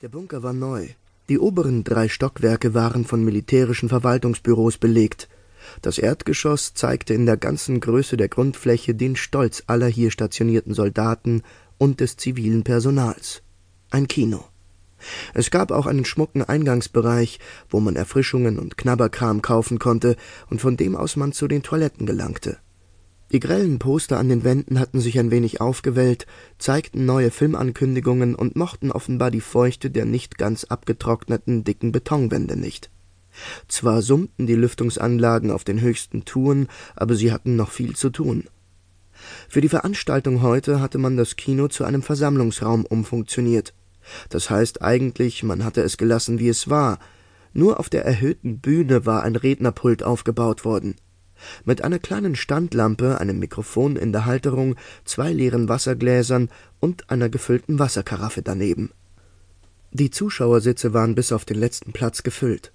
Der Bunker war neu. Die oberen drei Stockwerke waren von militärischen Verwaltungsbüros belegt. Das Erdgeschoss zeigte in der ganzen Größe der Grundfläche den Stolz aller hier stationierten Soldaten und des zivilen Personals. Ein Kino. Es gab auch einen schmucken Eingangsbereich, wo man Erfrischungen und Knabberkram kaufen konnte und von dem aus man zu den Toiletten gelangte. Die grellen Poster an den Wänden hatten sich ein wenig aufgewellt, zeigten neue Filmankündigungen und mochten offenbar die Feuchte der nicht ganz abgetrockneten dicken Betonwände nicht. Zwar summten die Lüftungsanlagen auf den höchsten Touren, aber sie hatten noch viel zu tun. Für die Veranstaltung heute hatte man das Kino zu einem Versammlungsraum umfunktioniert. Das heißt eigentlich, man hatte es gelassen, wie es war, nur auf der erhöhten Bühne war ein Rednerpult aufgebaut worden. Mit einer kleinen Standlampe, einem Mikrofon in der Halterung, zwei leeren Wassergläsern und einer gefüllten Wasserkaraffe daneben. Die Zuschauersitze waren bis auf den letzten Platz gefüllt.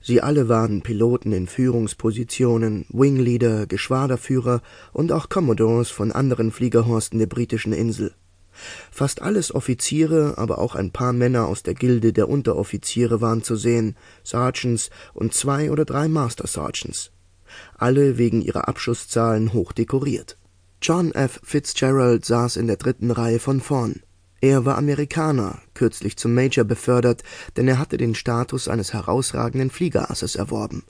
Sie alle waren Piloten in Führungspositionen, Wingleader, Geschwaderführer und auch Commodores von anderen Fliegerhorsten der britischen Insel. Fast alles Offiziere, aber auch ein paar Männer aus der Gilde der Unteroffiziere waren zu sehen, Sergeants und zwei oder drei Master Sergeants alle wegen ihrer Abschusszahlen hoch dekoriert. John F. Fitzgerald saß in der dritten Reihe von vorn. Er war Amerikaner, kürzlich zum Major befördert, denn er hatte den Status eines herausragenden Fliegerasses erworben.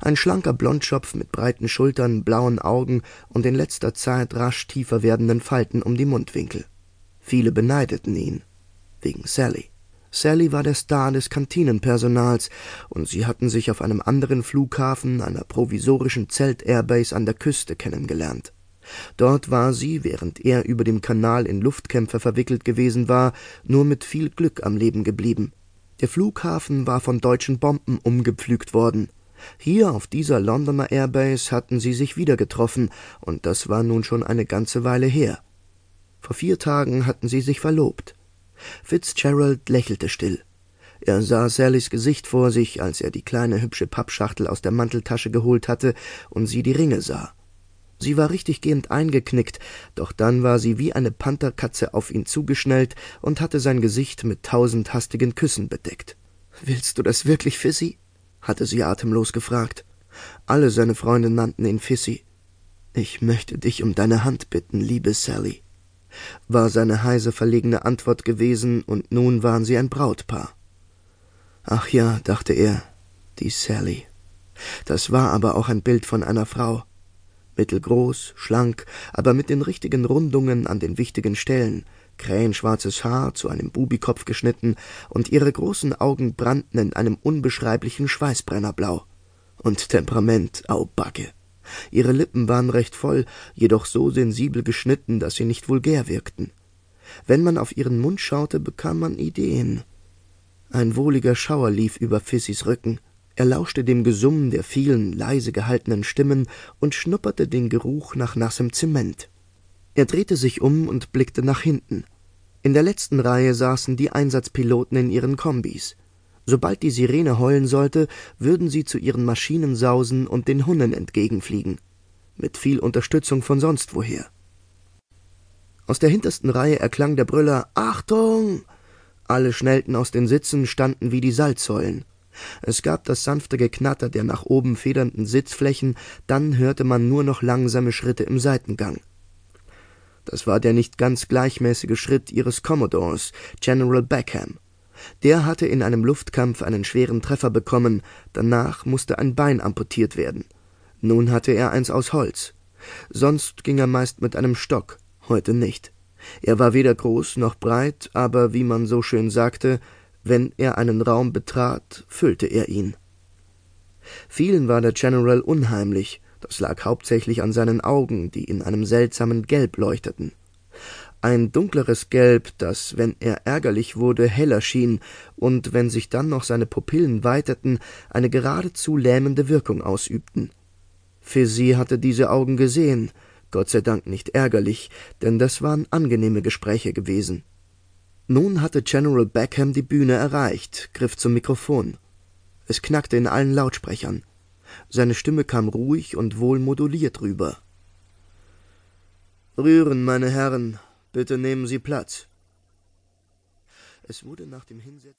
Ein schlanker Blondschopf mit breiten Schultern, blauen Augen und in letzter Zeit rasch tiefer werdenden Falten um die Mundwinkel. Viele beneideten ihn. Wegen Sally. Sally war der Star des Kantinenpersonals, und sie hatten sich auf einem anderen Flughafen, einer provisorischen Zelt-Airbase an der Küste, kennengelernt. Dort war sie, während er über dem Kanal in Luftkämpfe verwickelt gewesen war, nur mit viel Glück am Leben geblieben. Der Flughafen war von deutschen Bomben umgepflügt worden. Hier auf dieser Londoner Airbase hatten sie sich wieder getroffen, und das war nun schon eine ganze Weile her. Vor vier Tagen hatten sie sich verlobt. Fitzgerald lächelte still. Er sah Sallys Gesicht vor sich, als er die kleine hübsche Pappschachtel aus der Manteltasche geholt hatte und sie die Ringe sah. Sie war richtiggehend eingeknickt, doch dann war sie wie eine Pantherkatze auf ihn zugeschnellt und hatte sein Gesicht mit tausend hastigen Küssen bedeckt. Willst du das wirklich, Fissy? hatte sie atemlos gefragt. Alle seine Freunde nannten ihn Fissy. Ich möchte dich um deine Hand bitten, liebe Sally war seine heise verlegene Antwort gewesen, und nun waren sie ein Brautpaar. Ach ja, dachte er, die Sally. Das war aber auch ein Bild von einer Frau. Mittelgroß, schlank, aber mit den richtigen Rundungen an den wichtigen Stellen, krähenschwarzes Haar zu einem Bubikopf geschnitten, und ihre großen Augen brannten in einem unbeschreiblichen Schweißbrennerblau. Und Temperament, au Backe. Ihre Lippen waren recht voll, jedoch so sensibel geschnitten, dass sie nicht vulgär wirkten. Wenn man auf ihren Mund schaute, bekam man Ideen. Ein wohliger Schauer lief über Fissys Rücken. Er lauschte dem Gesummen der vielen leise gehaltenen Stimmen und schnupperte den Geruch nach nassem Zement. Er drehte sich um und blickte nach hinten. In der letzten Reihe saßen die Einsatzpiloten in ihren Kombis. Sobald die Sirene heulen sollte, würden sie zu ihren Maschinen sausen und den Hunnen entgegenfliegen. Mit viel Unterstützung von sonst woher. Aus der hintersten Reihe erklang der Brüller Achtung. Alle schnellten aus den Sitzen, standen wie die Salzsäulen. Es gab das sanfte Geknatter der nach oben federnden Sitzflächen, dann hörte man nur noch langsame Schritte im Seitengang. Das war der nicht ganz gleichmäßige Schritt ihres Commodores, General Beckham. Der hatte in einem Luftkampf einen schweren Treffer bekommen, danach musste ein Bein amputiert werden. Nun hatte er eins aus Holz. Sonst ging er meist mit einem Stock, heute nicht. Er war weder groß noch breit, aber wie man so schön sagte, wenn er einen Raum betrat, füllte er ihn. Vielen war der General unheimlich, das lag hauptsächlich an seinen Augen, die in einem seltsamen Gelb leuchteten ein dunkleres Gelb, das, wenn er ärgerlich wurde, heller schien und wenn sich dann noch seine Pupillen weiteten, eine geradezu lähmende Wirkung ausübten. Fizzy hatte diese Augen gesehen, Gott sei Dank nicht ärgerlich, denn das waren angenehme Gespräche gewesen. Nun hatte General Beckham die Bühne erreicht, griff zum Mikrofon. Es knackte in allen Lautsprechern. Seine Stimme kam ruhig und wohl moduliert rüber. Rühren, meine Herren, Bitte nehmen Sie Platz. Es wurde nach dem Hinsetzen